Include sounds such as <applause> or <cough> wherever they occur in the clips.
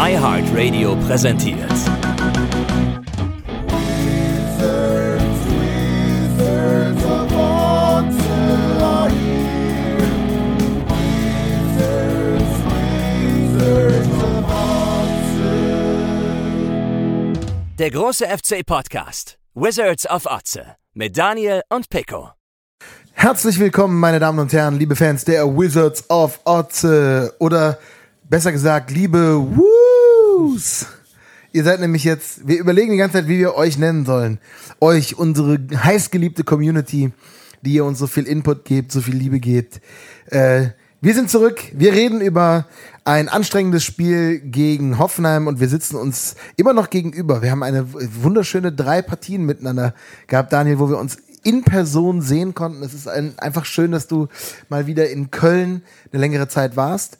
iHeartRadio präsentiert. Der große FC Podcast. Wizards of Otze. Mit Daniel und Pico. Herzlich willkommen, meine Damen und Herren, liebe Fans der Wizards of Otze. Oder besser gesagt, liebe Woos. Ihr seid nämlich jetzt, wir überlegen die ganze Zeit, wie wir euch nennen sollen. Euch, unsere heißgeliebte Community, die ihr uns so viel Input gebt, so viel Liebe gebt. Äh, wir sind zurück. Wir reden über ein anstrengendes Spiel gegen Hoffenheim und wir sitzen uns immer noch gegenüber. Wir haben eine wunderschöne drei Partien miteinander gehabt, Daniel, wo wir uns in Person sehen konnten. Es ist ein, einfach schön, dass du mal wieder in Köln eine längere Zeit warst.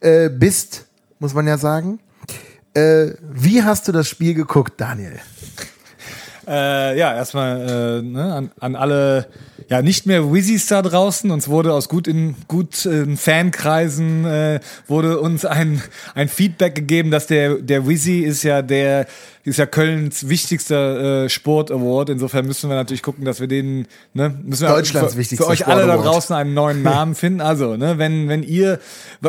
Äh, bist, muss man ja sagen. Äh, wie hast du das Spiel geguckt, Daniel? Äh, ja, erstmal äh, ne, an, an alle ja nicht mehr Wizzys da draußen. Uns wurde aus gut in gut in Fankreisen äh, wurde uns ein ein Feedback gegeben, dass der der Wizzy ist ja der ist ja Kölns wichtigster äh, Sport Award. Insofern müssen wir natürlich gucken, dass wir den ne müssen wir Deutschlands für, wichtigster für euch alle da draußen einen neuen Namen finden. Also ne wenn wenn ihr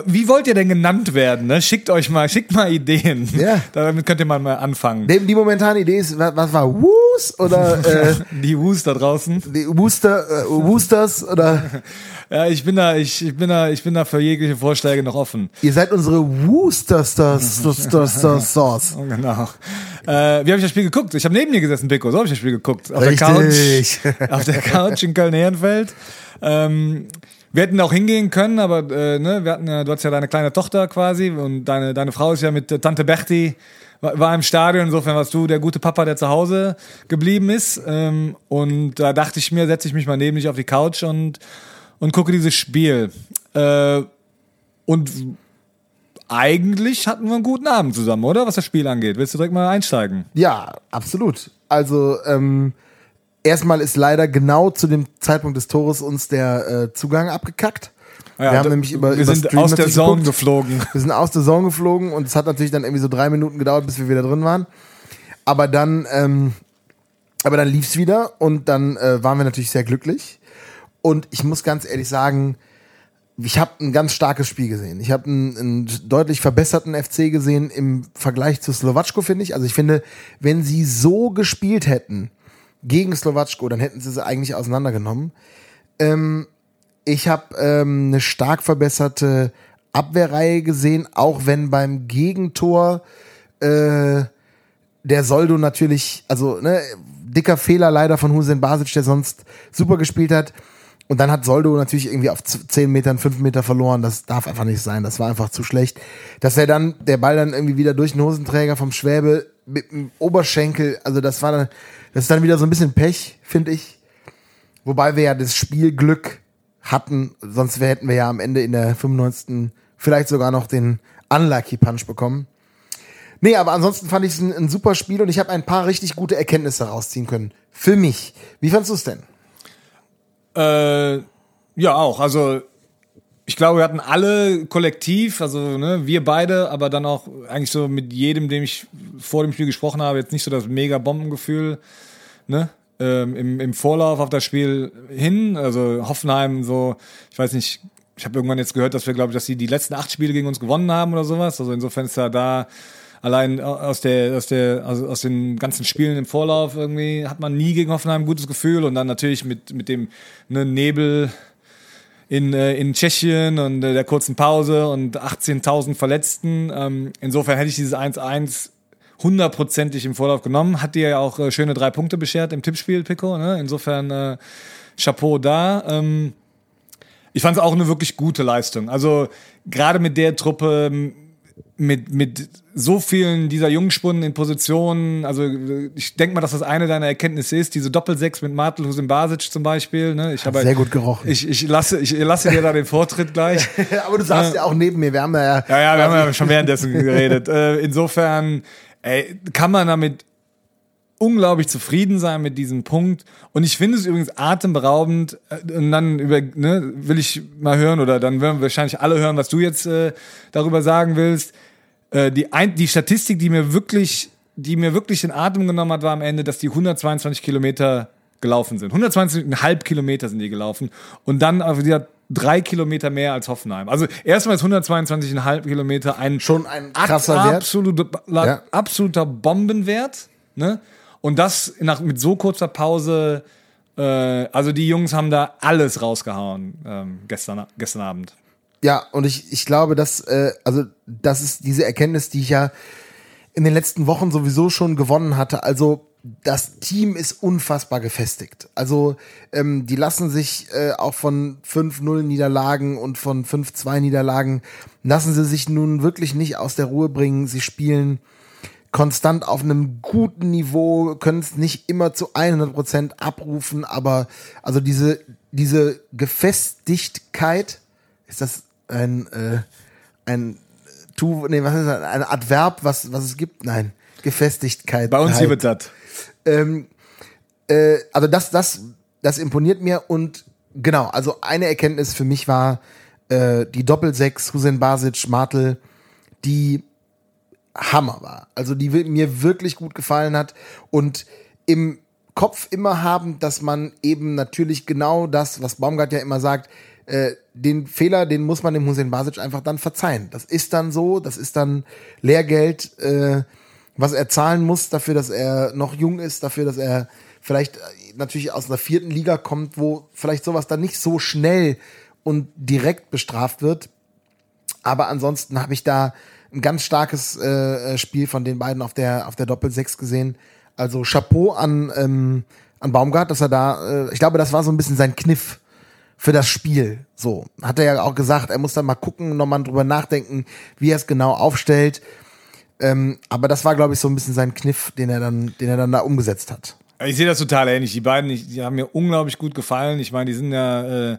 wie wollt ihr denn genannt werden? Ne? Schickt euch mal schickt mal Ideen. Ja. <laughs> Damit könnt ihr mal mal anfangen. Die, die momentane Idee ist, wa- was war Woos oder äh, <laughs> Die Wus da draußen. die Wooster, äh, Woosters oder <laughs> Ja, ich bin da, ich, ich bin da, ich bin da für jegliche Vorschläge noch offen. ihr seid unsere Woosters Sauce. Oh, genau. Äh, wie habe ich das Spiel geguckt? Ich habe neben mir gesessen, Pico. So habe ich das Spiel geguckt. Auf Richtig. der Couch. Auf der Couch in Köln-Ehrenfeld. Ähm, wir hätten auch hingehen können, aber äh, ne, wir hatten ja, du hast ja deine kleine Tochter quasi und deine, deine Frau ist ja mit äh, Tante Berti war, im Stadion. Insofern warst du der gute Papa, der zu Hause geblieben ist. Ähm, und da dachte ich mir, setze ich mich mal neben dich auf die Couch und, und gucke dieses Spiel. Äh, und eigentlich hatten wir einen guten Abend zusammen, oder? Was das Spiel angeht. Willst du direkt mal einsteigen? Ja, absolut. Also ähm, erstmal ist leider genau zu dem Zeitpunkt des Tores uns der äh, Zugang abgekackt. Ja, wir haben nämlich über wir sind Stream aus der Zone geguckt. geflogen. Wir sind aus der Zone geflogen und es hat natürlich dann irgendwie so drei Minuten gedauert, bis wir wieder drin waren. Aber dann, ähm, aber dann lief's wieder und dann äh, waren wir natürlich sehr glücklich. Und ich muss ganz ehrlich sagen, ich habe ein ganz starkes Spiel gesehen. Ich habe einen, einen deutlich verbesserten FC gesehen im Vergleich zu Slowatschko, finde ich. Also ich finde, wenn sie so gespielt hätten gegen Slowatschko, dann hätten sie sie eigentlich auseinandergenommen. Ähm, ich habe ähm, eine stark verbesserte Abwehrreihe gesehen, auch wenn beim Gegentor äh, der Soldo natürlich, also ne, dicker Fehler leider von Hussein Basic, der sonst super gespielt hat. Und dann hat Soldo natürlich irgendwie auf z- 10 Metern, 5 Meter verloren. Das darf einfach nicht sein. Das war einfach zu schlecht. Dass er dann, der Ball dann irgendwie wieder durch den Hosenträger vom Schwäbe mit dem Oberschenkel, also das war dann, das ist dann wieder so ein bisschen Pech, finde ich. Wobei wir ja das Spielglück hatten, sonst hätten wir ja am Ende in der 95. vielleicht sogar noch den Unlucky Punch bekommen. Nee, aber ansonsten fand ich es ein, ein super Spiel und ich habe ein paar richtig gute Erkenntnisse rausziehen können. Für mich. Wie fandst du es denn? Äh, ja, auch. Also, ich glaube, wir hatten alle kollektiv, also ne, wir beide, aber dann auch eigentlich so mit jedem, dem ich vor dem Spiel gesprochen habe, jetzt nicht so das mega Bombengefühl, ne? Ähm, im, Im Vorlauf auf das Spiel hin. Also Hoffenheim so, ich weiß nicht, ich habe irgendwann jetzt gehört, dass wir, glaube ich, dass sie die letzten acht Spiele gegen uns gewonnen haben oder sowas. Also insofern ist ja da allein aus der, aus der, also aus den ganzen Spielen im Vorlauf irgendwie hat man nie gegen Hoffenheim ein gutes Gefühl und dann natürlich mit, mit dem ne, Nebel in, äh, in Tschechien und äh, der kurzen Pause und 18.000 Verletzten. Ähm, insofern hätte ich dieses 1-1 hundertprozentig im Vorlauf genommen. Hat dir ja auch äh, schöne drei Punkte beschert im Tippspiel, Pico. Ne? Insofern äh, Chapeau da. Ähm, ich fand es auch eine wirklich gute Leistung. Also gerade mit der Truppe, m, mit, mit so vielen dieser Jungspunden in Positionen, also äh, ich denke mal, dass das eine deiner Erkenntnisse ist, diese Doppelsechs mit Martel Husin Basic zum Beispiel. Ne? Ich habe sehr gut gerochen. Ich, ich, lasse, ich lasse dir da den Vortritt gleich. <laughs> aber du saßt ja auch neben mir. Wir haben ja. Ja, ja, wir haben ja schon währenddessen geredet. <laughs> Äh, insofern ey, kann man damit unglaublich zufrieden sein mit diesem Punkt. Und ich finde es übrigens atemberaubend. äh, Und dann über, ne, will ich mal hören, oder dann werden wahrscheinlich alle hören, was du jetzt äh, darüber sagen willst. äh, die, ein, die Statistik, die mir wirklich, die mir wirklich den Atem genommen hat, war am Ende, dass die 122 Kilometer gelaufen sind. 120,5 Kilometer sind die gelaufen und dann auf wieder drei Kilometer mehr als Hoffenheim. Also erstmal ist 122,5 Kilometer ein Schon ein krasser Wert. absolute, Ja. absoluter Bombenwert. Ne? Und das nach, mit so kurzer Pause. Äh, also die Jungs haben da alles rausgehauen ähm, gestern, gestern Abend. Ja, und ich, ich glaube, dass, äh, also, das ist diese Erkenntnis, die ich ja in den letzten Wochen sowieso schon gewonnen hatte. Also, das Team ist unfassbar gefestigt. Also, ähm, die lassen sich äh, auch von 5-0 Niederlagen und von 5-2 Niederlagen, lassen sie sich nun wirklich nicht aus der Ruhe bringen. Sie spielen konstant auf einem guten Niveau, können es nicht immer zu 100% abrufen, aber also diese, diese Gefestigkeit, ist das ein, äh, ein Tu, nee, was ist das, ein Adverb, was, was es gibt? Nein, Gefestigkeit. Bei uns hier wird das. Ähm, äh, also das, das, das imponiert mir und genau, also eine Erkenntnis für mich war äh, die Doppelsechs, Hussein Basic, Martel, die Hammer war. Also die mir wirklich gut gefallen hat und im Kopf immer haben, dass man eben natürlich genau das, was Baumgart ja immer sagt, äh, den Fehler, den muss man dem Hussein Basic einfach dann verzeihen. Das ist dann so, das ist dann Lehrgeld, äh, was er zahlen muss dafür, dass er noch jung ist, dafür, dass er vielleicht äh, natürlich aus einer vierten Liga kommt, wo vielleicht sowas dann nicht so schnell und direkt bestraft wird. Aber ansonsten habe ich da ein ganz starkes äh, äh, Spiel von den beiden auf der auf der Doppel 6 gesehen. Also Chapeau an ähm, an Baumgart, dass er da, äh, ich glaube, das war so ein bisschen sein Kniff für das Spiel. So hat er ja auch gesagt, er muss dann mal gucken, nochmal drüber nachdenken, wie er es genau aufstellt. Ähm, aber das war, glaube ich, so ein bisschen sein Kniff, den er dann, den er dann da umgesetzt hat. Ich sehe das total ähnlich. Die beiden, die haben mir unglaublich gut gefallen. Ich meine, die sind ja, äh,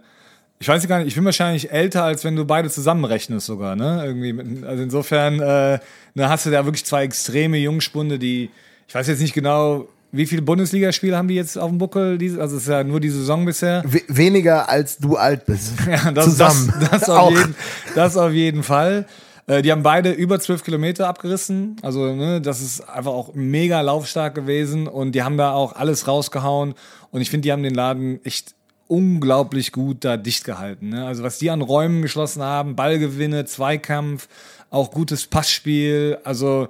ich weiß gar nicht, ich bin wahrscheinlich älter, als wenn du beide zusammenrechnest sogar, ne? Irgendwie, mit, also insofern, äh, da hast du da wirklich zwei extreme Jungspunde, die, ich weiß jetzt nicht genau, wie viele Bundesligaspiele haben die jetzt auf dem Buckel? Also es ist ja nur die Saison bisher. We weniger als du alt bist. <laughs> Ja, das, Zusammen. Das, das, <laughs> auf jeden, das auf jeden Fall. Äh, die haben beide über zwölf Kilometer abgerissen. Also, ne, das ist einfach auch mega laufstark gewesen und die haben da auch alles rausgehauen. Und ich finde, die haben den Laden echt unglaublich gut da dicht gehalten. Ne? Also, was die an Räumen geschlossen haben, Ballgewinne, Zweikampf, auch gutes Passspiel. Also,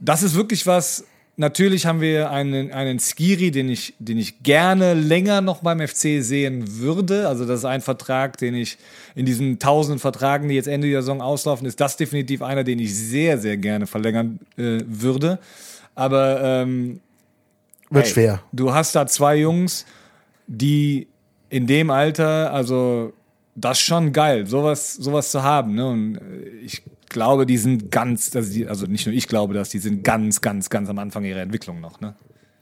das ist wirklich was. Natürlich haben wir einen, einen Skiri, den ich, den ich gerne länger noch beim FC sehen würde. Also das ist ein Vertrag, den ich in diesen tausenden Vertragen, die jetzt Ende der Saison auslaufen, ist das definitiv einer, den ich sehr, sehr gerne verlängern äh, würde. Aber ähm, Wird Ey, schwer. Du hast da zwei Jungs, die in dem Alter, also das ist schon geil, sowas, sowas zu haben. Ne? Und äh, ich glaube, die sind ganz, also, die, also nicht nur ich glaube das, die sind ganz, ganz, ganz am Anfang ihrer Entwicklung noch. Ne?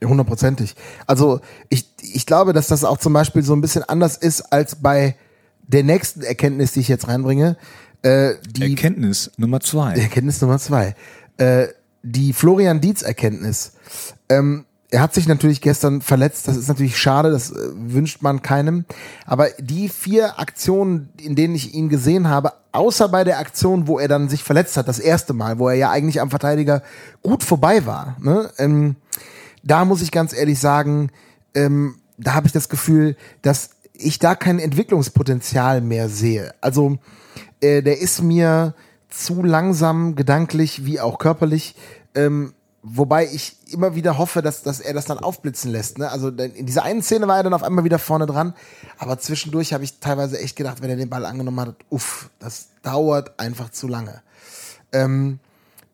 Hundertprozentig. Also ich, ich glaube, dass das auch zum Beispiel so ein bisschen anders ist als bei der nächsten Erkenntnis, die ich jetzt reinbringe. Äh, die Erkenntnis Nummer zwei. Erkenntnis Nummer zwei. Äh, die Florian Dietz Erkenntnis. Ähm, er hat sich natürlich gestern verletzt. Das ist natürlich schade. Das äh, wünscht man keinem. Aber die vier Aktionen, in denen ich ihn gesehen habe, außer bei der Aktion, wo er dann sich verletzt hat, das erste Mal, wo er ja eigentlich am Verteidiger gut vorbei war, ne? ähm, da muss ich ganz ehrlich sagen, ähm, da habe ich das Gefühl, dass ich da kein Entwicklungspotenzial mehr sehe. Also äh, der ist mir zu langsam gedanklich wie auch körperlich. Ähm, wobei ich immer wieder hoffe, dass, dass er das dann aufblitzen lässt. Ne? Also in dieser einen Szene war er dann auf einmal wieder vorne dran, aber zwischendurch habe ich teilweise echt gedacht, wenn er den Ball angenommen hat, uff, das dauert einfach zu lange. Ähm,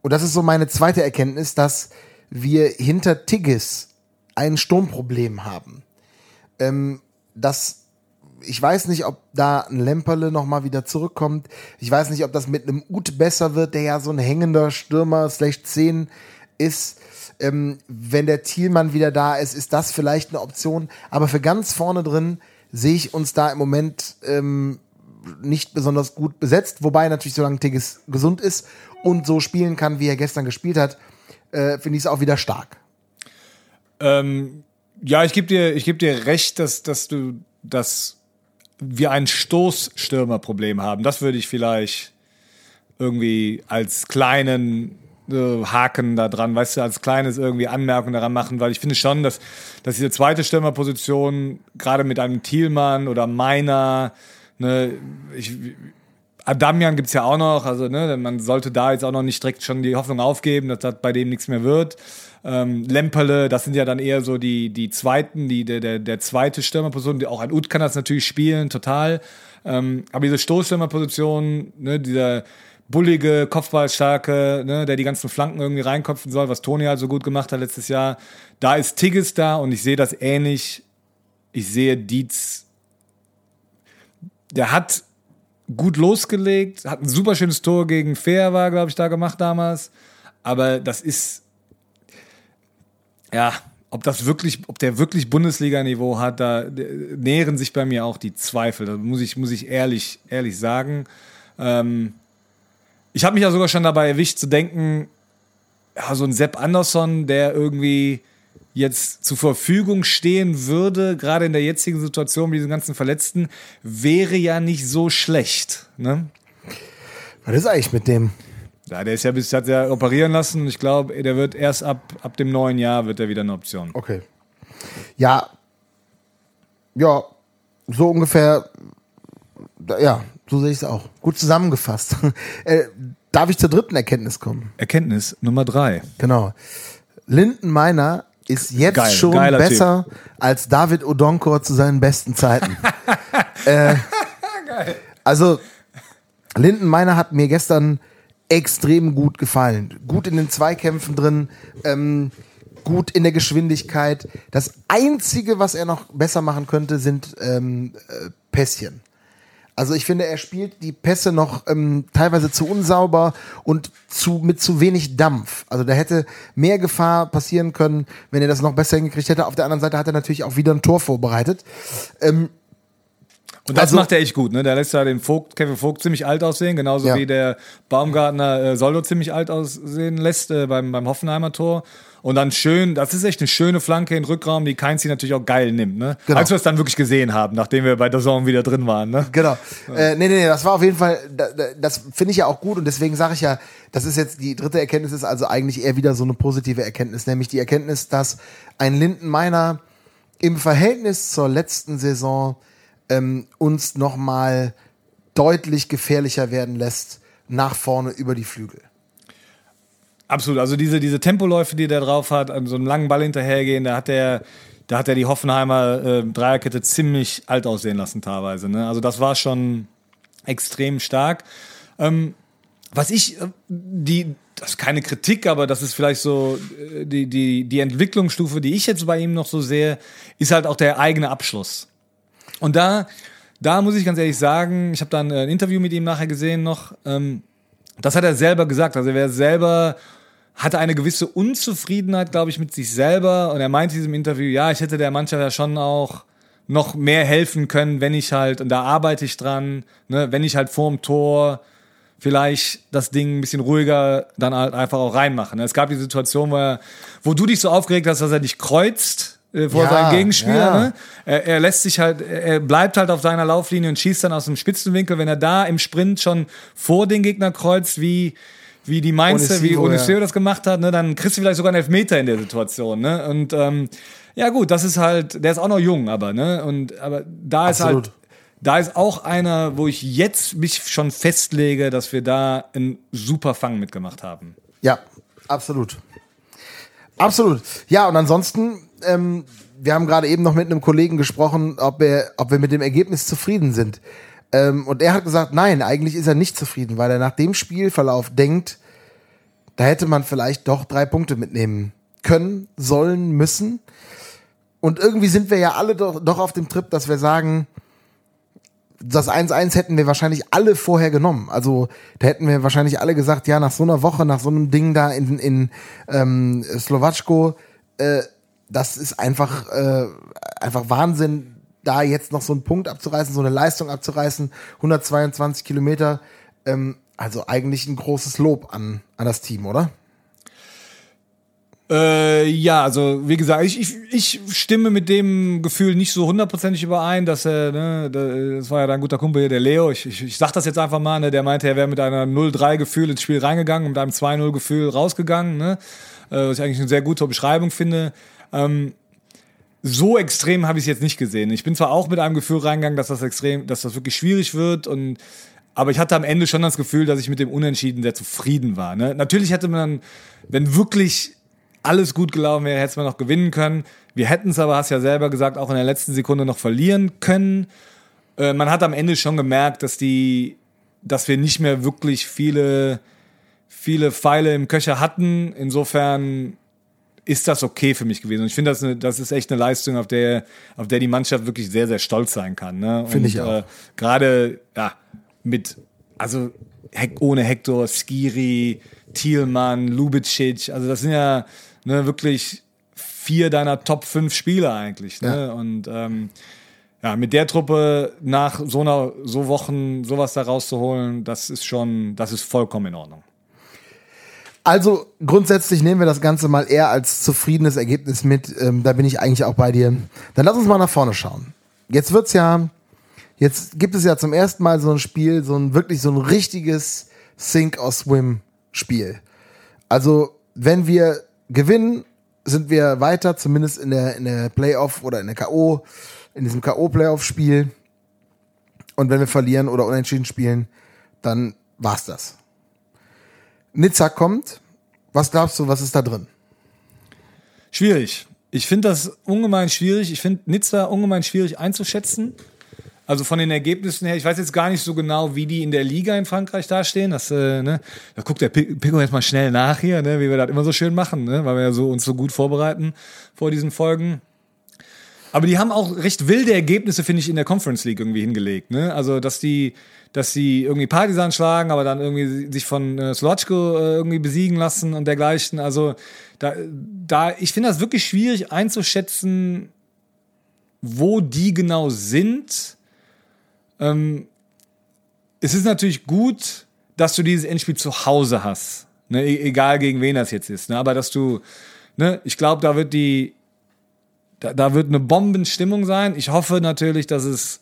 und das ist so meine zweite Erkenntnis, dass wir hinter Tigges ein Sturmproblem haben. Ähm, das ich weiß nicht, ob da ein Lemperle noch mal wieder zurückkommt. Ich weiß nicht, ob das mit einem Ut besser wird, der ja so ein hängender Stürmer slash 10 ist. Ähm, wenn der Thielmann wieder da ist, ist das vielleicht eine Option. Aber für ganz vorne drin sehe ich uns da im Moment ähm, nicht besonders gut besetzt. Wobei natürlich, solange Tigges gesund ist und so spielen kann, wie er gestern gespielt hat, äh, finde ich es auch wieder stark. Ähm, ja, ich gebe dir, ich geb dir recht, dass, dass du, dass wir ein Stoßstürmerproblem haben. Das würde ich vielleicht irgendwie als kleinen äh, Haken da dran, weißt du, als kleines irgendwie Anmerkung daran machen, weil ich finde schon, dass, dass diese zweite Stürmerposition, gerade mit einem Thielmann oder meiner, ne, ich, Adamian gibt's ja auch noch, also ne, man sollte da jetzt auch noch nicht direkt schon die Hoffnung aufgeben, dass das bei dem nichts mehr wird. Ähm, Lemperle, das sind ja dann eher so die, die zweiten, die, der, der, der zweite Stürmerposition, auch ein Ut kann das natürlich spielen, total. Ähm, aber diese Stoßstürmerposition, ne, dieser bullige, Kopfballstarke, ne, der die ganzen Flanken irgendwie reinkopfen soll, was Toni halt so gut gemacht hat letztes Jahr. Da ist Tigges da und ich sehe das ähnlich. Ich sehe Dietz. Der hat gut losgelegt, hat ein super schönes Tor gegen Fair war, glaube ich, da gemacht damals. Aber das ist, ja, ob das wirklich, ob der wirklich Bundesliga-Niveau hat, da nähren sich bei mir auch die Zweifel. Da muss ich, muss ich ehrlich, ehrlich sagen. Ähm, ich habe mich ja sogar schon dabei erwischt zu denken, ja, so ein Sepp Andersson, der irgendwie jetzt zur Verfügung stehen würde, gerade in der jetzigen Situation mit diesen ganzen Verletzten, wäre ja nicht so schlecht. Ne? Was ist eigentlich mit dem? Ja, der ist ja bis hat ja operieren lassen und ich glaube, der wird erst ab, ab dem neuen Jahr wird er wieder eine Option. Okay. Ja. Ja, so ungefähr. Ja, so sehe ich es auch. Gut zusammengefasst. <laughs> äh, darf ich zur dritten Erkenntnis kommen? Erkenntnis Nummer drei. Genau. Linden Meiner ist jetzt Geil, schon besser als David Odonkor zu seinen besten Zeiten. <laughs> äh, also, Linden Meiner hat mir gestern extrem gut gefallen. Gut in den Zweikämpfen drin, ähm, gut in der Geschwindigkeit. Das Einzige, was er noch besser machen könnte, sind ähm, äh, Pässchen. Also ich finde, er spielt die Pässe noch ähm, teilweise zu unsauber und zu, mit zu wenig Dampf. Also da hätte mehr Gefahr passieren können, wenn er das noch besser hingekriegt hätte. Auf der anderen Seite hat er natürlich auch wieder ein Tor vorbereitet. Ähm, Und das Also- macht er echt gut, ne? Der lässt ja den Vogt, Kevin Vogt ziemlich alt aussehen, genauso Ja. wie der Baumgartner äh, Soldo ziemlich alt aussehen lässt äh, beim, beim Hoffenheimer Tor. Und dann schön, das ist echt eine schöne Flanke in den Rückraum, die Keinzi natürlich auch geil nimmt, ne? Genau. Als wir es dann wirklich gesehen haben, nachdem wir bei der Saison wieder drin waren, ne? Genau. Äh, nee, nee, nee, das war auf jeden Fall, da, da, das finde ich ja auch gut und deswegen sage ich ja, das ist jetzt die dritte Erkenntnis, ist also eigentlich eher wieder so eine positive Erkenntnis, nämlich die Erkenntnis, dass ein Linden Meiner im Verhältnis zur letzten Saison ähm, uns nochmal deutlich gefährlicher werden lässt nach vorne über die Flügel. Absolut. Also diese, diese Tempoläufe, die der drauf hat, an so einem langen Ball hinterhergehen, da hat der, da hat er die Hoffenheimer äh, Dreierkette ziemlich alt aussehen lassen teilweise. Ne? Also das war schon extrem stark. Ähm, was ich, äh, die, das ist keine Kritik, aber das ist vielleicht so äh, die, die, die Entwicklungsstufe, die ich jetzt bei ihm noch so sehe, ist halt auch der eigene Abschluss. Und da, da muss ich ganz ehrlich sagen, ich habe dann ein Interview mit ihm nachher gesehen noch. Ähm, das hat er selber gesagt. Also er selber hatte eine gewisse Unzufriedenheit, glaube ich, mit sich selber. Und er meinte in diesem Interview, ja, ich hätte der Mannschaft ja schon auch noch mehr helfen können, wenn ich halt, und da arbeite ich dran, ne, wenn ich halt vorm Tor vielleicht das Ding ein bisschen ruhiger dann halt einfach auch reinmache. Ne? Es gab die Situation, wo, er, wo du dich so aufgeregt hast, dass er dich kreuzt äh, vor Ja, seinem Gegenspieler. ja. Ne? Er, er lässt sich halt, er bleibt halt auf seiner Lauflinie und schießt dann aus dem Spitzenwinkel, wenn er da im Sprint schon vor den Gegner kreuzt, wie wie die Mainzer, wie Oniseo ja. das gemacht hat, ne, dann kriegst du vielleicht sogar einen Elfmeter in der Situation, ne? Und ähm, ja gut, das ist halt, der ist auch noch jung, aber ne, und aber da ist Absolut. halt, da ist auch einer, wo ich jetzt mich schon festlege, dass wir da einen super Fang mitgemacht haben. Ja, absolut. Absolut. Ja, und ansonsten, ähm, wir haben gerade eben noch mit einem Kollegen gesprochen, ob wir, ob wir mit dem Ergebnis zufrieden sind. Ähm, und er hat gesagt, nein, eigentlich ist er nicht zufrieden, weil er nach dem Spielverlauf denkt, da hätte man vielleicht doch drei Punkte mitnehmen können, sollen, müssen. Und irgendwie sind wir ja alle doch, doch auf dem Trip, dass wir sagen, das 1-1 hätten wir wahrscheinlich alle vorher genommen. Also da hätten wir wahrscheinlich alle gesagt, ja, nach so einer Woche, nach so einem Ding da in, in ähm, Slowatschko, äh, das ist einfach, äh, einfach Wahnsinn, da jetzt noch so einen Punkt abzureißen, so eine Leistung abzureißen, 122 Kilometer. Ähm, also eigentlich ein großes Lob an, an das Team, oder? Äh, ja, also wie gesagt, ich, ich, ich stimme mit dem Gefühl nicht so hundertprozentig überein, dass er, ne, das war ja dein guter Kumpel hier, der Leo, ich, ich, ich sag das jetzt einfach mal, ne, der meinte, er wäre mit einer 0-3-Gefühl ins Spiel reingegangen und mit einem 2-0-Gefühl rausgegangen, ne, äh, was ich eigentlich eine sehr gute Beschreibung finde. Ähm, so extrem habe ich es jetzt nicht gesehen. Ich bin zwar auch mit einem Gefühl reingegangen, dass das extrem, dass das wirklich schwierig wird und aber ich hatte am Ende schon das Gefühl, dass ich mit dem Unentschieden sehr zufrieden war. Ne? Natürlich hätte man, wenn wirklich alles gut gelaufen wäre, hätte man noch gewinnen können. Wir hätten es aber, hast ja selber gesagt, auch in der letzten Sekunde noch verlieren können. Äh, man hat am Ende schon gemerkt, dass die, dass wir nicht mehr wirklich viele, viele Pfeile im Köcher hatten. Insofern ist das okay für mich gewesen. Und ich finde, das, das ist echt eine Leistung, auf der, auf der die Mannschaft wirklich sehr, sehr stolz sein kann. Ne? Finde ich auch. Äh, Gerade ja, mit, also ohne Hector, Skiri, Thielmann, Lubicic, also das sind ja ne, wirklich vier deiner Top 5 Spieler eigentlich. Ne? Ja. Und ähm, ja, mit der Truppe nach so einer so Wochen sowas da rauszuholen, das ist schon, das ist vollkommen in Ordnung. Also grundsätzlich nehmen wir das Ganze mal eher als zufriedenes Ergebnis mit. Ähm, da bin ich eigentlich auch bei dir. Dann lass uns mal nach vorne schauen. Jetzt wird's ja, jetzt gibt es ja zum ersten Mal so ein Spiel, so ein wirklich so ein richtiges Sink or Swim Spiel. Also wenn wir gewinnen, sind wir weiter, zumindest in der, in der Playoff oder in der K.O., in diesem K.O.-Playoff-Spiel. Und wenn wir verlieren oder unentschieden spielen, dann war's das. Nizza kommt. Was glaubst du, was ist da drin? Schwierig. Ich finde das ungemein schwierig. Ich finde Nizza ungemein schwierig einzuschätzen. Also von den Ergebnissen her, ich weiß jetzt gar nicht so genau, wie die in der Liga in Frankreich dastehen. Das, äh, ne, da guckt der Pico jetzt mal schnell nach hier, ne, wie wir das immer so schön machen, ne, weil wir ja so uns so gut vorbereiten vor diesen Folgen. Aber die haben auch recht wilde Ergebnisse, finde ich, in der Conference League irgendwie hingelegt. Ne? Also, dass die, dass die irgendwie Partisan schlagen, aber dann irgendwie sich von äh, Slotschko äh, irgendwie besiegen lassen und dergleichen. Also, da, da ich finde das wirklich schwierig einzuschätzen, wo die genau sind ähm, es ist natürlich gut, dass du dieses Endspiel zu Hause hast. Ne? E egal gegen wen das jetzt ist. Ne? Aber dass du, ne, ich glaube, da wird die, da, da wird eine Bombenstimmung sein. Ich hoffe natürlich, dass es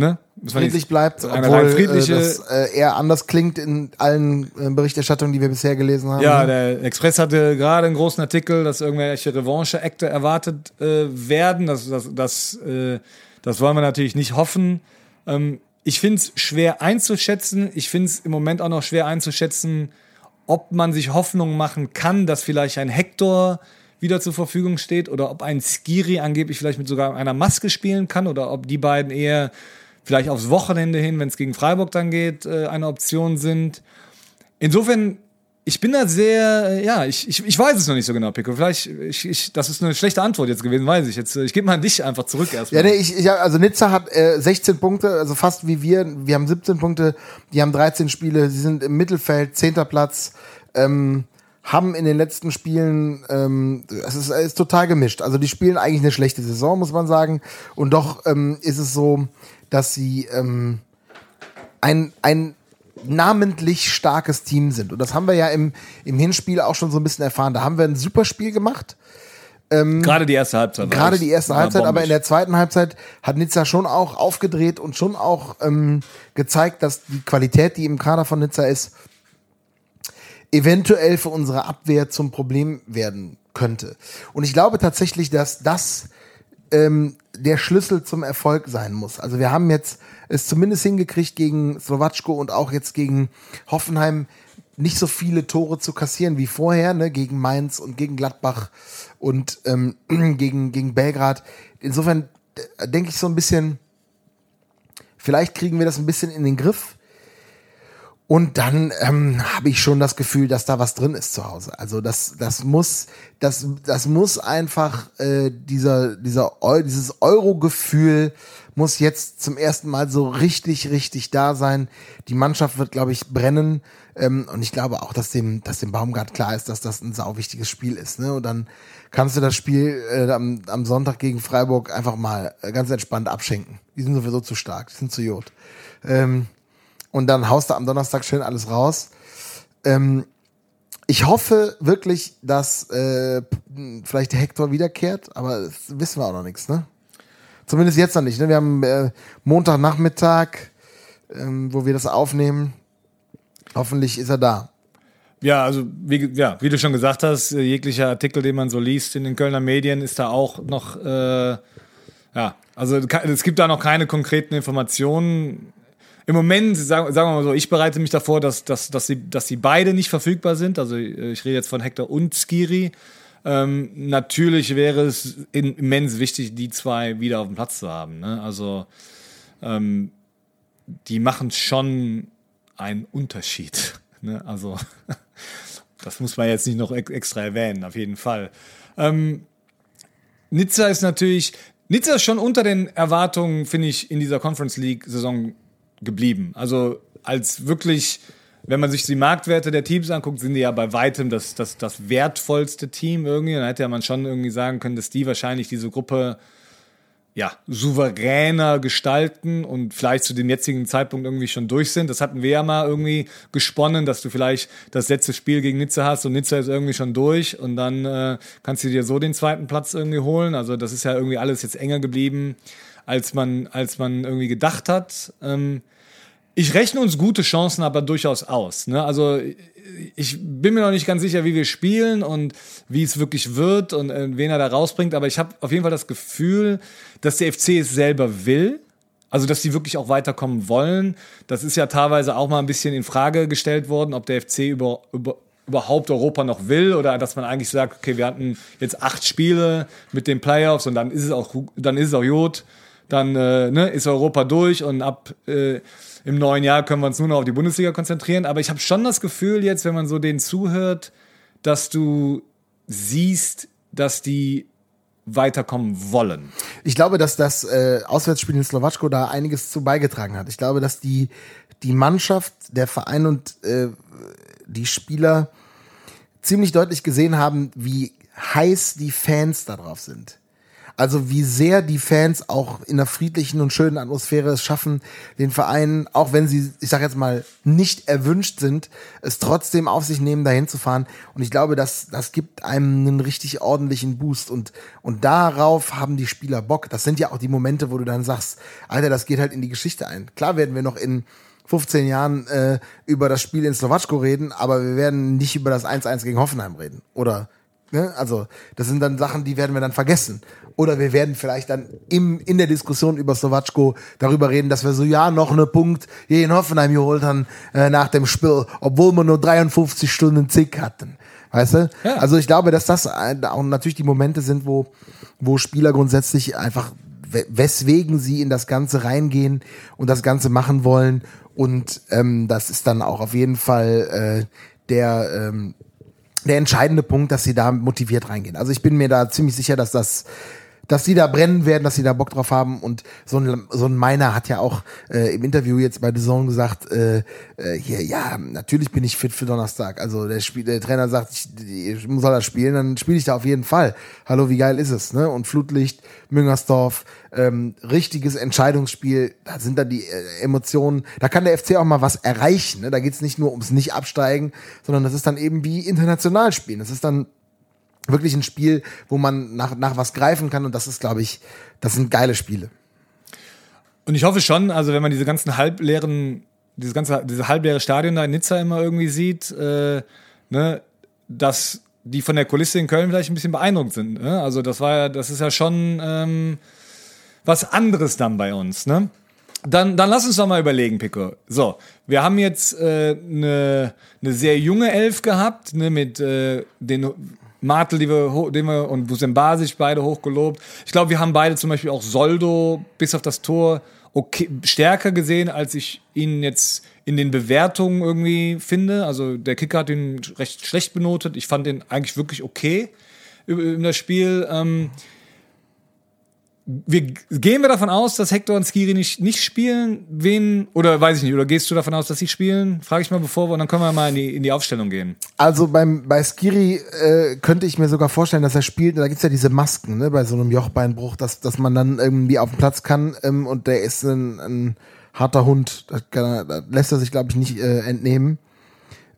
ne, friedlich bleibt, obwohl äh, friedliche, das äh, eher anders klingt in allen äh, Berichterstattungen, die wir bisher gelesen haben. Ja, der Express hatte gerade einen großen Artikel, dass irgendwelche Revanche-Akte erwartet äh, werden. Das, das, das, äh, das wollen wir natürlich nicht hoffen. Ähm, ich finde es schwer einzuschätzen. Ich finde es im Moment auch noch schwer einzuschätzen, ob man sich Hoffnung machen kann, dass vielleicht ein Hector wieder zur Verfügung steht oder ob ein Skiri angeblich vielleicht mit sogar einer Maske spielen kann oder ob die beiden eher vielleicht aufs Wochenende hin, wenn es gegen Freiburg dann geht, äh, eine Option sind. Insofern ich bin da sehr, äh, ja, ich, ich, ich weiß es noch nicht so genau, Pico. Vielleicht, ich, ich, das ist eine schlechte Antwort jetzt gewesen, weiß ich. Jetzt, äh, ich gebe mal an dich einfach zurück erstmal. Ja, nee, ich, ich, also Nizza hat äh, 16 Punkte, also fast wie wir. Wir haben 17 Punkte, die haben 13 Spiele, sie sind im Mittelfeld, 10. Platz. Ähm, haben in den letzten Spielen, ähm, es ist, ist total gemischt. Also die spielen eigentlich eine schlechte Saison, muss man sagen. Und doch ähm, ist es so, dass sie ähm, ein, ein namentlich starkes Team sind. Und das haben wir ja im, im Hinspiel auch schon so ein bisschen erfahren. Da haben wir ein super Spiel gemacht. Ähm, gerade die erste Halbzeit. Gerade die erste Halbzeit, aber in der zweiten Halbzeit hat Nizza schon auch aufgedreht und schon auch ähm, gezeigt, dass die Qualität, die im Kader von Nizza ist, eventuell für unsere Abwehr zum Problem werden könnte. Und ich glaube tatsächlich, dass das ähm, der Schlüssel zum Erfolg sein muss. Also wir haben jetzt es zumindest hingekriegt, gegen Slowatschko und auch jetzt gegen Hoffenheim nicht so viele Tore zu kassieren wie vorher, ne, gegen Mainz und gegen Gladbach und ähm, <clears throat> gegen, gegen Belgrad. Insofern äh, denke ich so ein bisschen, vielleicht kriegen wir das ein bisschen in den Griff. Und dann ähm, habe ich schon das Gefühl, dass da was drin ist zu Hause. Also das, das muss, das, das muss einfach äh, dieser, dieser, dieses Euro-Gefühl muss jetzt zum ersten Mal so richtig, richtig da sein. Die Mannschaft wird, glaube ich, brennen. Ähm, und ich glaube auch, dass dem, dass dem Baumgart klar ist, dass das ein sau wichtiges Spiel ist. Ne? Und dann kannst du das Spiel äh, am, am Sonntag gegen Freiburg einfach mal äh, ganz entspannt abschenken. Die sind sowieso zu stark, die sind zu jod. Ähm, und dann haust du am Donnerstag schön alles raus. Ähm, Ich hoffe wirklich, dass äh, vielleicht der Hector wiederkehrt, aber das wissen wir auch noch nichts, ne? Zumindest jetzt noch nicht. Ne? Wir haben äh, Montagnachmittag, ähm, wo wir das aufnehmen. Hoffentlich ist er da. Ja, also wie, ja, wie du schon gesagt hast, äh, jeglicher Artikel, den man so liest in den Kölner Medien, ist da auch noch, äh, ja, also es gibt da noch keine konkreten Informationen. Im Moment, sagen, sagen wir mal so, ich bereite mich davor, dass, dass, dass, sie, dass sie beide nicht verfügbar sind. Also ich rede jetzt von Hector und Skiri. Ähm, natürlich wäre es immens wichtig, die zwei wieder auf dem Platz zu haben. Ne? Also ähm, die machen schon einen Unterschied. <laughs> Ne? Also <laughs> das muss man jetzt nicht noch extra erwähnen, auf jeden Fall. Ähm, Nizza ist natürlich, Nizza ist schon unter den Erwartungen, finde ich, in dieser Conference League-Saison geblieben. Also als wirklich, wenn man sich die Marktwerte der Teams anguckt, sind die ja bei weitem das, das, das wertvollste Team irgendwie. Dann hätte ja man schon irgendwie sagen können, dass die wahrscheinlich diese Gruppe ja, souveräner gestalten und vielleicht zu dem jetzigen Zeitpunkt irgendwie schon durch sind. Das hatten wir ja mal irgendwie gesponnen, dass du vielleicht das letzte Spiel gegen Nizza hast und Nizza ist irgendwie schon durch und dann äh, kannst du dir so den zweiten Platz irgendwie holen. Also das ist ja irgendwie alles jetzt enger geblieben, als man, als man irgendwie gedacht hat. Ähm, ich rechne uns gute Chancen aber durchaus aus. Ne? Also ich bin mir noch nicht ganz sicher, wie wir spielen und wie es wirklich wird und äh, wen er da rausbringt, aber ich habe auf jeden Fall das Gefühl, dass der FC es selber will. Also, dass sie wirklich auch weiterkommen wollen. Das ist ja teilweise auch mal ein bisschen in Frage gestellt worden, ob der FC über, über, überhaupt Europa noch will oder dass man eigentlich sagt, okay, wir hatten jetzt acht Spiele mit den Playoffs und dann ist es auch, dann ist es auch gut. Dann äh, ne, ist Europa durch und ab äh, im neuen Jahr können wir uns nur noch auf die Bundesliga konzentrieren. Aber ich habe schon das Gefühl jetzt, wenn man so denen zuhört, dass du siehst, dass die weiterkommen wollen. Ich glaube, dass das äh, Auswärtsspiel in Slowatschko da einiges zu beigetragen hat. Ich glaube, dass die, die Mannschaft, der Verein und äh, die Spieler ziemlich deutlich gesehen haben, wie heiß die Fans darauf sind. Also wie sehr die Fans auch in einer friedlichen und schönen Atmosphäre es schaffen, den Verein, auch wenn sie, ich sag jetzt mal, nicht erwünscht sind, es trotzdem auf sich nehmen, dahin zu fahren. Und ich glaube, das, das gibt einem einen richtig ordentlichen Boost. Und, und darauf haben die Spieler Bock. Das sind ja auch die Momente, wo du dann sagst, Alter, das geht halt in die Geschichte ein. Klar werden wir noch in 15 Jahren äh, über das Spiel in Slowatschko reden, aber wir werden nicht über das 1-1 gegen Hoffenheim reden. Oder Ne? Also, das sind dann Sachen, die werden wir dann vergessen. Oder wir werden vielleicht dann im, in der Diskussion über Slowatschko darüber reden, dass wir so, ja, noch einen Punkt hier in Hoffenheim geholt haben äh, nach dem Spiel, obwohl wir nur 53 Stunden Zick hatten. Weißt du? Ja. Also ich glaube, dass das auch natürlich die Momente sind, wo, wo Spieler grundsätzlich einfach, weswegen sie in das Ganze reingehen und das Ganze machen wollen. Und ähm, das ist dann auch auf jeden Fall äh, der, ähm, der entscheidende Punkt, dass sie da motiviert reingehen. Also ich bin mir da ziemlich sicher, dass das dass sie da brennen werden, dass sie da Bock drauf haben. Und so ein, so ein Meiner hat ja auch äh, im Interview jetzt bei The Zone gesagt, äh, äh, hier, ja, natürlich bin ich fit für Donnerstag. Also der, Spiel, der Trainer sagt, ich, ich muss das spielen, dann spiele ich da auf jeden Fall. Hallo, wie geil ist es? Ne? Und Flutlicht, Müngersdorf, ähm, richtiges Entscheidungsspiel, da sind dann die äh, Emotionen, da kann der FC auch mal was erreichen. Ne? Da geht's nicht nur ums Nicht-Absteigen, sondern das ist dann eben wie international spielen. Das ist dann wirklich ein Spiel, wo man nach, nach was greifen kann und das ist, glaube ich, das sind geile Spiele. Und ich hoffe schon, also wenn man diese ganzen halbleeren, dieses ganze, diese halbleere Stadion da in Nizza immer irgendwie sieht, äh, ne, dass die von der Kulisse in Köln vielleicht ein bisschen beeindruckt sind. Ne? Also das war ja, das ist ja schon ähm, was anderes dann bei uns, ne? Dann, dann lass uns doch mal überlegen, Pico. So, wir haben jetzt eine äh, ne, ne sehr junge Elf gehabt, ne, mit äh, den Martel, die wir, den wir und Busem Basic beide hochgelobt. Ich glaube, wir haben beide zum Beispiel auch Soldo bis auf das Tor okay, stärker gesehen, als ich ihn jetzt in den Bewertungen irgendwie finde. Also der Kicker hat ihn recht schlecht benotet. Ich fand ihn eigentlich wirklich okay in das Spiel. Ähm, wir, gehen wir davon aus, dass Hector und Skiri nicht, nicht spielen? Wen, oder weiß ich nicht, oder gehst du davon aus, dass sie spielen? Frage ich mal bevor wir, und dann können wir mal in die, in die Aufstellung gehen. Also beim, bei Skiri äh, könnte ich mir sogar vorstellen, dass er spielt, da gibt's ja diese Masken, ne, bei so einem Jochbeinbruch, dass, dass man dann irgendwie auf dem Platz kann ähm, und der ist ein, ein harter Hund, das, kann, das lässt er sich, glaube ich, nicht äh, entnehmen.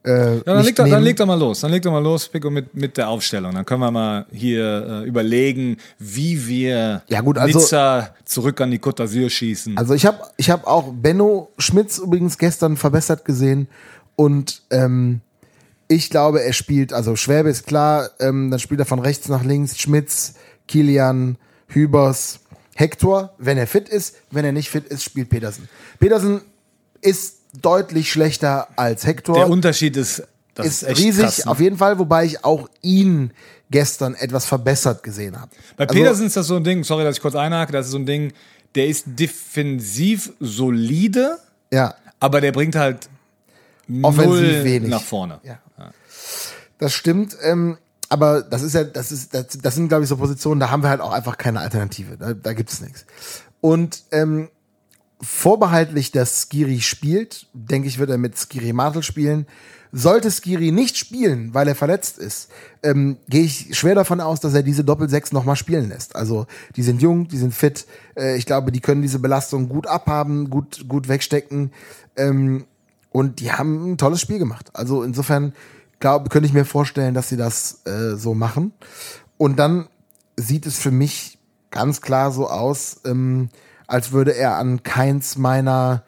Äh, Ja, dann nicht leg, doch, dann nehmen. leg doch mal los. Dann leg doch mal los, Pico, mit, mit der Aufstellung. Dann können wir mal hier äh, überlegen, wie wir Ja, gut, also- Nizza zurück an die Côte d'Azur schießen. Also ich habe ich hab auch Benno Schmitz übrigens gestern verbessert gesehen und ähm, ich glaube, er spielt, also Schwäbe ist klar, ähm, dann spielt er von rechts nach links, Schmitz, Kilian, Hübers, Hector, wenn er fit ist, wenn er nicht fit ist, spielt Petersen. Petersen ist deutlich schlechter als Hector. der Unterschied ist, ist riesig, krass, ne? auf jeden Fall, wobei ich auch ihn gestern etwas verbessert gesehen habe. Bei Also- Petersen ist das so ein Ding, sorry, dass ich kurz einhake, das ist so ein Ding, der ist defensiv solide, Ja, aber der bringt halt Offensiv wenig. nach vorne. Ja. Das stimmt, ähm, aber das ist ja, das ist, das, das sind, glaube ich, so Positionen, da haben wir halt auch einfach keine Alternative. Da, da gibt es nichts. Und ähm, vorbehaltlich, dass Skiri spielt, denke ich, wird er mit Skiri Martel spielen. Sollte Skiri nicht spielen, weil er verletzt ist, ähm, gehe ich schwer davon aus, dass er diese Doppel-Sechs nochmal spielen lässt. Also die sind jung, die sind fit. Äh, ich glaube, die können diese Belastung gut abhaben, gut, gut wegstecken. Ähm, und die haben ein tolles Spiel gemacht. Also insofern glaube, könnte ich mir vorstellen, dass sie das äh, so machen. Und dann sieht es für mich ganz klar so aus, ähm, als würde er an keins meiner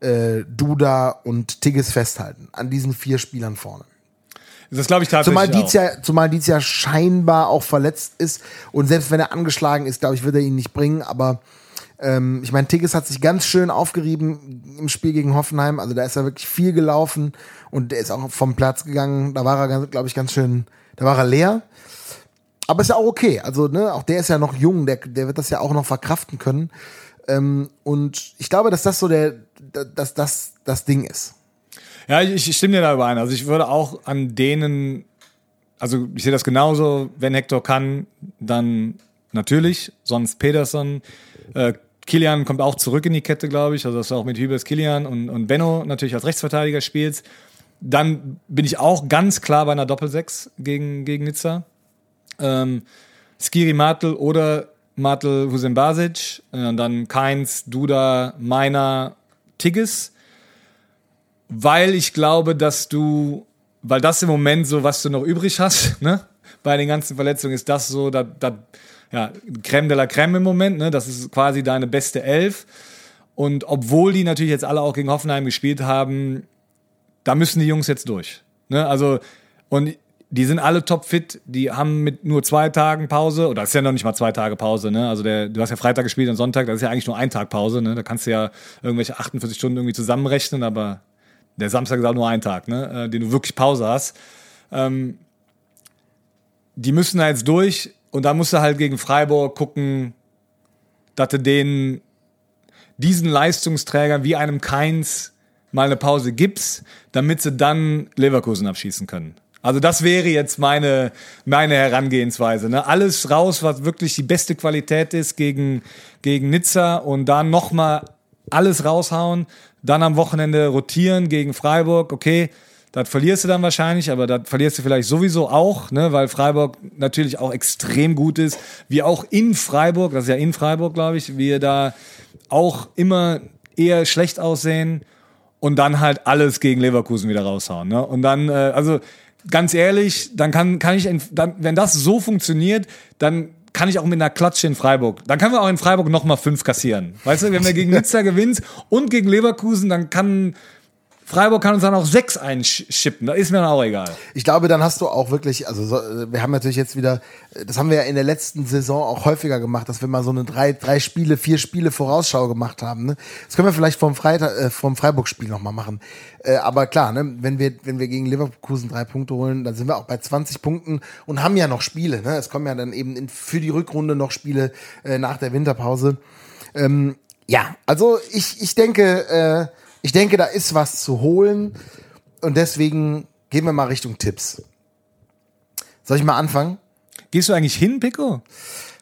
äh, Duda und Tigges festhalten. An diesen vier Spielern vorne. Das glaube ich tatsächlich Zumal. Dietz, ja, zumal Dietz ja scheinbar auch verletzt ist. Und selbst wenn er angeschlagen ist, glaube ich, wird er ihn nicht bringen. Aber ähm, ich meine, Tigges hat sich ganz schön aufgerieben im Spiel gegen Hoffenheim. Also da ist er wirklich viel gelaufen und der ist auch vom Platz gegangen. Da war er, glaube ich, ganz schön, da war er leer. Aber ist ja auch okay. Also, ne, auch der ist ja noch jung, der, der wird das ja auch noch verkraften können. Ähm, und ich glaube, dass das so der, dass das das Ding ist. Ja, ich, ich stimme dir da überein. Also ich würde auch an denen, also ich sehe das genauso, wenn Hector kann, dann natürlich, sonst Peterson. Äh, Kilian kommt auch zurück in die Kette, glaube ich. Also dass du auch mit Hübers Kilian und, und Benno natürlich als Rechtsverteidiger spielst. Dann bin ich auch ganz klar bei einer Doppelsechs gegen, gegen Nizza. Ähm, Skiri Martel oder Martel Hussein Basic. Äh, dann Keins, Duda, Meiner, Tigges weil ich glaube, dass du, weil das im Moment so, was du noch übrig hast, <laughs> ne, bei den ganzen Verletzungen, ist das so, da, da, ja, Creme de la Creme im Moment, ne, das ist quasi deine beste Elf. Und obwohl die natürlich jetzt alle auch gegen Hoffenheim gespielt haben, da müssen die Jungs jetzt durch. Ne? Also, und die sind alle topfit, die haben mit nur zwei Tagen Pause, oder ist ja noch nicht mal zwei Tage Pause, ne? Also der, du hast ja Freitag gespielt und Sonntag, das ist ja eigentlich nur ein Tag Pause, ne? Da kannst du ja irgendwelche 48 Stunden irgendwie zusammenrechnen, aber der Samstag ist auch nur ein Tag, ne? Äh, den du wirklich Pause hast. Ähm, die müssen da jetzt durch und da musst du halt gegen Freiburg gucken, dass du denen diesen Leistungsträgern wie einem Keins mal eine Pause gibst, damit sie dann Leverkusen abschießen können. Also das wäre jetzt meine, meine Herangehensweise. Ne? Alles raus, was wirklich die beste Qualität ist gegen, gegen Nizza und dann nochmal alles raushauen, dann am Wochenende rotieren gegen Freiburg, okay, das verlierst du dann wahrscheinlich, aber das verlierst du vielleicht sowieso auch, ne, weil Freiburg natürlich auch extrem gut ist, wie auch in Freiburg, das ist ja in Freiburg, glaube ich, wir da auch immer eher schlecht aussehen und dann halt alles gegen Leverkusen wieder raushauen. Ne? Und dann, äh, also ganz ehrlich, dann kann, kann ich, in, dann, wenn das so funktioniert, dann kann ich auch mit einer Klatsche in Freiburg. Dann können wir auch in Freiburg nochmal fünf kassieren. Weißt du, wenn wir gegen <laughs> Nizza gewinnt und gegen Leverkusen, dann kann Freiburg kann uns dann auch sechs einschippen. Da ist mir dann auch egal. Ich glaube, dann hast du auch wirklich, also so, wir haben natürlich jetzt wieder, das haben wir ja in der letzten Saison auch häufiger gemacht, dass wir mal so eine drei, drei Spiele, vier Spiele Vorausschau gemacht haben. Ne? Das können wir vielleicht vom Freitag, äh, vom Freiburg-Spiel nochmal machen. Äh, aber klar, ne, wenn wir, wenn wir gegen Leverkusen drei Punkte holen, dann sind wir auch bei 20 Punkten und haben ja noch Spiele. Ne? Es kommen ja dann eben in, für die Rückrunde noch Spiele äh, nach der Winterpause. Ähm, ja, also ich, ich denke, äh, ich denke, da ist was zu holen und deswegen gehen wir mal Richtung Tipps. Soll ich mal anfangen? Gehst du eigentlich hin, Pico?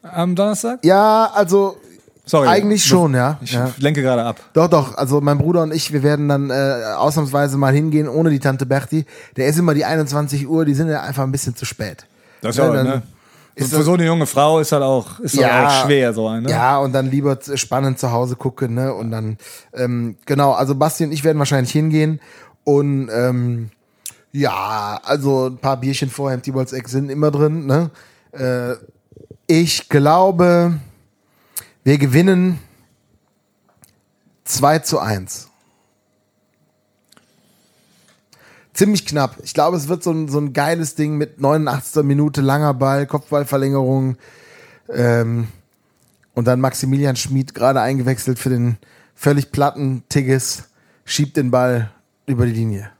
Am Donnerstag? Ja, also Sorry. eigentlich schon, ja. Ich ja. lenke gerade ab. Doch, doch. Also mein Bruder und ich, wir werden dann äh, ausnahmsweise mal hingehen ohne die Tante Berti. Der ist immer die 21 Uhr, die sind ja einfach ein bisschen zu spät. Das ist Ja, dann ne? Ist Für das- so eine junge Frau ist halt auch, ist halt auch schwer so ne? Ja, und dann lieber spannend zu Hause gucken, ne? Und dann, ähm, genau, also Basti und ich werden wahrscheinlich hingehen. Und ähm, Ja, also ein paar Bierchen vorher im T-Balls Eck sind immer drin. Ne? Äh, ich glaube, wir gewinnen 2 zu 1. Ziemlich knapp. Ich glaube, es wird so ein, so ein geiles Ding mit 89. Minute, langer Ball, Kopfballverlängerung. Ähm, und dann Maximilian Schmid gerade eingewechselt für den völlig platten Tigges, schiebt den Ball über die Linie.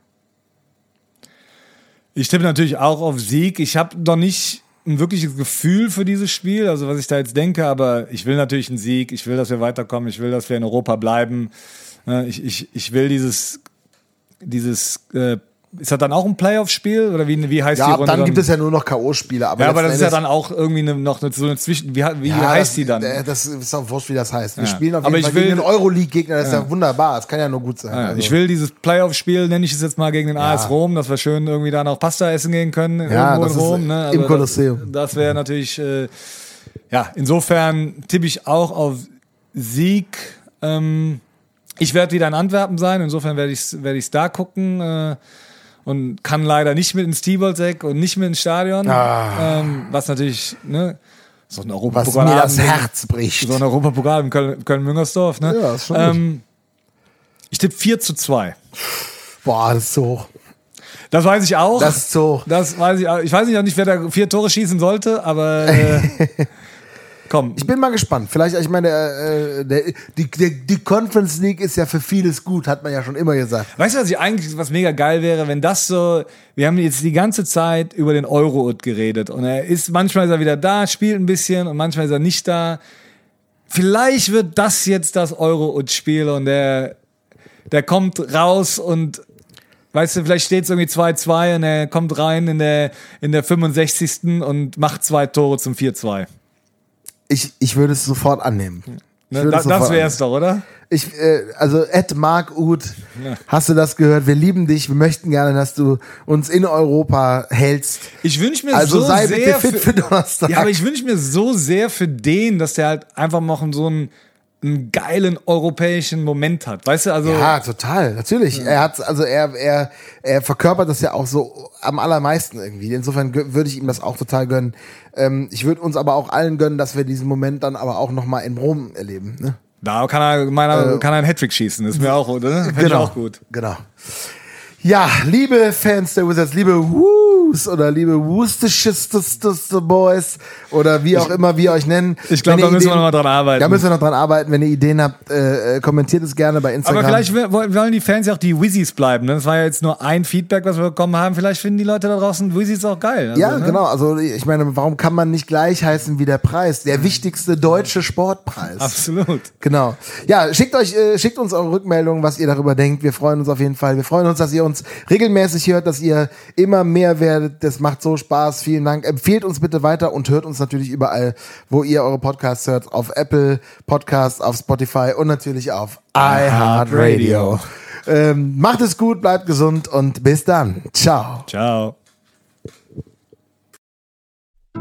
Ich tippe natürlich auch auf Sieg. Ich habe noch nicht ein wirkliches Gefühl für dieses Spiel, also was ich da jetzt denke, aber ich will natürlich einen Sieg, ich will, dass wir weiterkommen, ich will, dass wir in Europa bleiben. Äh, Ich, ich, ich will dieses, dieses äh, ist das dann auch ein Playoff-Spiel oder wie, wie heißt die Ja, Runde? dann gibt es ja nur noch K.O.-Spiele. Aber, ja, aber das ist ja dann auch irgendwie eine, noch eine, so eine Zwischen. Wie, wie Ja, heißt das, die dann? äh, Das ist auch wurscht, wie das heißt. Wir Ja. spielen auf jeden Aber ich Fall will- gegen den Euroleague-Gegner, das ist ja wunderbar. Das kann ja nur gut sein. Ja, Also, Ich will dieses Playoff-Spiel, nenne ich es jetzt mal gegen den AS Rom, dass wir schön irgendwie da noch Pasta essen gehen können. Ja, irgendwo das in ist Rom. Ne? im Also Kolosseum. Das, das wäre natürlich, äh, ja, insofern tippe ich auch auf Sieg. Ähm, ich werde wieder in Antwerpen sein, insofern werde ich es werd ich's da gucken. Äh, und kann leider nicht mit ins T-Ball-Deck und nicht mit ins Stadion. Ah. Ähm, was natürlich, ne, so ein was Europapokal. mir das Herz bricht. So ein Europapokal in Köln- Köln-Müngersdorf, ne? Ja, ist schon ähm, Ich tippe 4 zu 2. Boah, das ist so hoch. Das weiß ich auch. Das ist so hoch. Das weiß ich auch. Ich weiß nicht, wer da vier Tore schießen sollte, aber äh, <laughs> komm. Ich bin mal gespannt. Vielleicht, ich meine, äh, der, die, die, die Conference League ist ja für vieles gut, hat man ja schon immer gesagt. Weißt du, was ich eigentlich, was mega geil wäre, wenn das so, wir haben jetzt die ganze Zeit über den euro geredet und er ist, manchmal ist er wieder da, spielt ein bisschen und manchmal ist er nicht da. Vielleicht wird das jetzt das euro spiel und der, der kommt raus und Weißt du, vielleicht steht es irgendwie 2-2 und er kommt rein in der, in der 65. und macht zwei Tore zum 4-2. Ich, ich würde es sofort annehmen. Ne, würde da, es das wär's doch, oder? Ich, äh, also Ed Mark Uth, hast du das gehört? Wir lieben dich. Wir möchten gerne, dass du uns in Europa hältst. Ich wünsche mir Also so sei sehr bitte fit für Donnerstag. Ja, aber ich wünsche mir so sehr für den, dass der halt einfach noch so einen, einen geilen europäischen Moment hat. Weißt du, also Ja, total, natürlich. Er hat, also er, er, er verkörpert das ja auch so am allermeisten irgendwie. Insofern würde ich ihm das auch total gönnen. Ähm, ich würde uns aber auch allen gönnen, dass wir diesen Moment dann aber auch nochmal in Rom erleben. Ne? da kann er, meiner, kann er einen Hattrick schießen. Das ist mir auch, oder? Ich auch gut. Genau. Ja, liebe Fans der Wizards, liebe Woos oder liebe Worcestershire Boys oder wie auch immer wir euch nennen. Ich glaub, Wenn ihr da müssen wir Ideen- noch mal dran arbeiten. Da müssen wir noch dran arbeiten. Wenn ihr Ideen habt, äh, äh, kommentiert es gerne bei Instagram. Aber vielleicht wollen die Fans ja auch die Wizzies bleiben. Ne? Das war ja jetzt nur ein Feedback, was wir bekommen haben. Vielleicht finden die Leute da draußen Wizzies auch geil. Also, Ja, ne? genau. Also ich meine, warum kann man nicht gleich heißen wie der Preis? Der wichtigste deutsche Sportpreis. Absolut. Genau. Ja, schickt euch, äh, schickt uns eure Rückmeldungen, was ihr darüber denkt. Wir freuen uns auf jeden Fall. Wir freuen uns, dass ihr uns regelmäßig hört, dass ihr immer mehr werdet. Das macht so Spaß. Vielen Dank. Empfehlt uns bitte weiter und hört uns natürlich überall, wo ihr eure Podcasts hört. Auf Apple Podcasts, auf Spotify und natürlich auf iHeartRadio. Ähm, macht es gut, bleibt gesund und bis dann. Ciao. Ciao.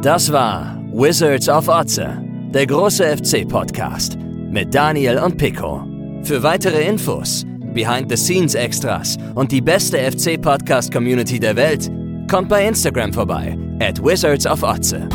Das war Wizards of Otze, der große FC-Podcast mit Daniel und Pico. Für weitere Infos, Behind-the-Scenes-Extras und die beste FC-Podcast-Community der Welt, kommt bei Instagram vorbei, at Wizards of Otze.